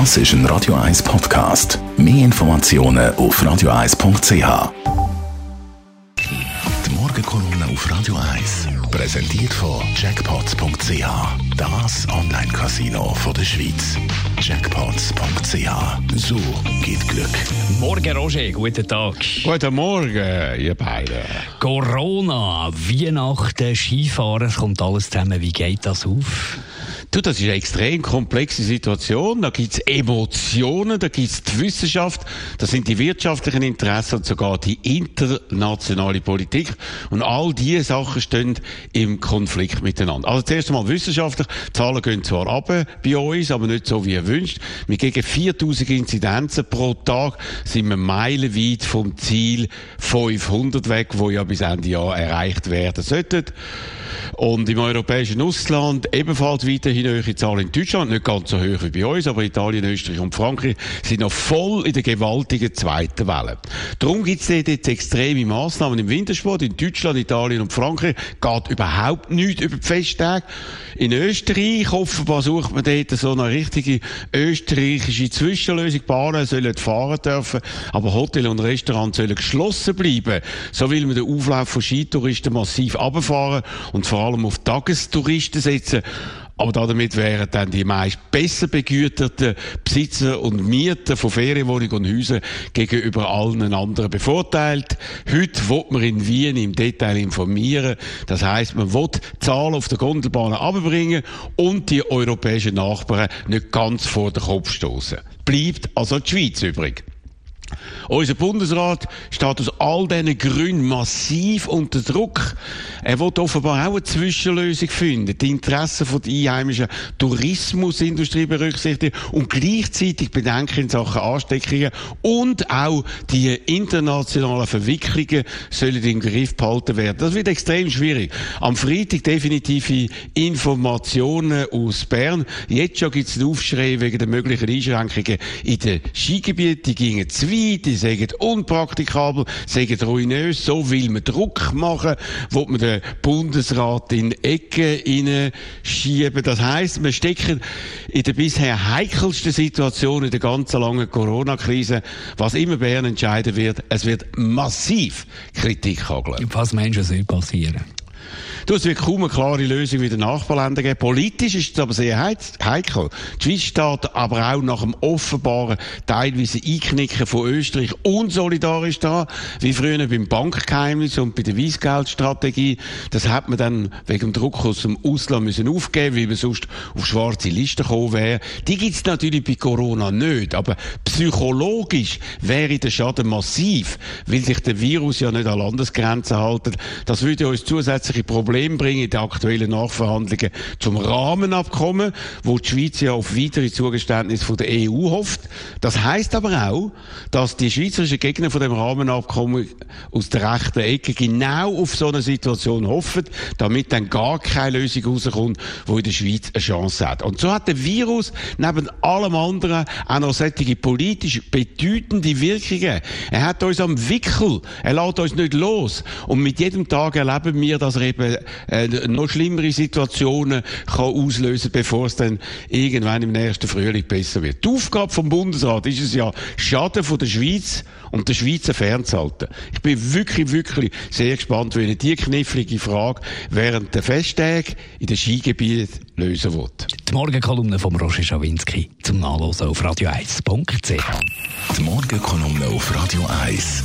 Das ist ein Radio 1 Podcast. Mehr Informationen auf radio1.ch. Die Morgenkolumne auf Radio 1 präsentiert von Jackpots.ch. Das Online-Casino der Schweiz. Jackpots.ch. So geht Glück. Morgen, Roger, guten Tag. Guten Morgen, ihr beiden. Corona, Weihnachten, Skifahren, es kommt alles zusammen. Wie geht das auf? Du, das ist eine extrem komplexe Situation. Da gibt's Emotionen, da gibt's die Wissenschaft, da sind die wirtschaftlichen Interessen und sogar die internationale Politik. Und all diese Sachen stehen im Konflikt miteinander. Also zuerst einmal wissenschaftlich. Die Zahlen gehen zwar ab bei uns, aber nicht so wie erwünscht. Mit gegen 4000 Inzidenzen pro Tag sind wir meilenweit vom Ziel 500 weg, wo ja bis Ende Jahr erreicht werden sollte. Und im europäischen Ausland ebenfalls weiterhin hohe Zahlen in Deutschland, nicht ganz so hoch wie bei uns, aber Italien, Österreich und Frankreich sind noch voll in der gewaltigen zweiten Welle. Darum gibt es jetzt extreme Massnahmen im Wintersport. In Deutschland, Italien und Frankreich geht überhaupt nichts über die Festtage. In Österreich offenbar sucht man dort so eine richtige österreichische Zwischenlösung. Bahnen sollen fahren dürfen, aber Hotel und Restaurants sollen geschlossen bleiben. So will man den Auflauf von Skitouristen massiv abfahren und vor allem auf Tagestouristen setzen. Aber damit wären dann die meist besser begüterten Besitzer und Mieter von Ferienwohnungen und Häusern gegenüber allen anderen bevorteilt. Heute wird man in Wien im Detail informieren. Das heißt, man will Zahlen auf der Gondelbahn abbringen und die europäischen Nachbarn nicht ganz vor den Kopf stoßen. Bleibt also die Schweiz übrig. Unser Bundesrat steht aus all diesen Gründen massiv unter Druck. Er will offenbar auch eine Zwischenlösung finden, die Interessen der einheimischen Tourismusindustrie berücksichtigen und gleichzeitig Bedenken in Sachen Ansteckungen und auch die internationalen Verwicklungen sollen im Griff behalten werden. Das wird extrem schwierig. Am Freitag definitive Informationen aus Bern. Jetzt schon gibt es einen Aufschrei wegen der möglichen Einschränkungen in den Skigebieten. Die gingen zu weit, die sagen unpraktikabel, sagen ruinös, so will man Druck machen, wo man den Bundesrat in Ecken schieben. Das heisst, wir stecken in der bisher heikelsten Situation in der ganzen langen Corona-Krise. Was immer Bern entscheiden wird, es wird massiv Kritik hageln. Was meinst du, soll passieren? Du, es wird kaum eine klare Lösung wie den Nachbarländern geben. Politisch ist es aber sehr heikel. Die Schweiz steht aber auch nach dem offenbaren, teilweise Einknicken von Österreich unsolidarisch da, wie früher beim Bankgeheimnis und bei der Weissgeldstrategie. Das hat man dann wegen dem Druck aus dem Ausland müssen aufgeben, weil man sonst auf schwarze Listen gekommen wäre. Die gibt's natürlich bei Corona nicht, aber psychologisch wäre der Schaden massiv, weil sich der Virus ja nicht an Landesgrenzen halten. Das würde uns zusätzliche Probleme Problem bringen in den aktuellen Nachverhandlungen zum Rahmenabkommen, wo die Schweiz ja auf weitere Zugeständnisse von der EU hofft. Das heißt aber auch, dass die schweizerischen Gegner von dem Rahmenabkommen aus der rechten Ecke genau auf so eine Situation hoffen, damit dann gar keine Lösung rauskommt, wo in der Schweiz eine Chance hat. Und so hat der Virus neben allem anderen auch noch solche politisch bedeutende Wirkungen. Er hat uns am Wickel. Er lässt uns nicht los. Und mit jedem Tag erleben wir, dass er eben äh, noch schlimmere Situationen kann auslösen bevor es dann irgendwann im nächsten Frühling besser wird. Die Aufgabe vom Bundesrat ist es ja, Schaden von der Schweiz und der Schweizer fernzuhalten. Ich bin wirklich, wirklich sehr gespannt, wie die knifflige Frage während der Festtage in den Skigebieten lösen wird. Die Morgenkolumne von Roger Schawinski zum Nachlesen auf radio1.ch. Die Morgenkolumne auf Radio 1.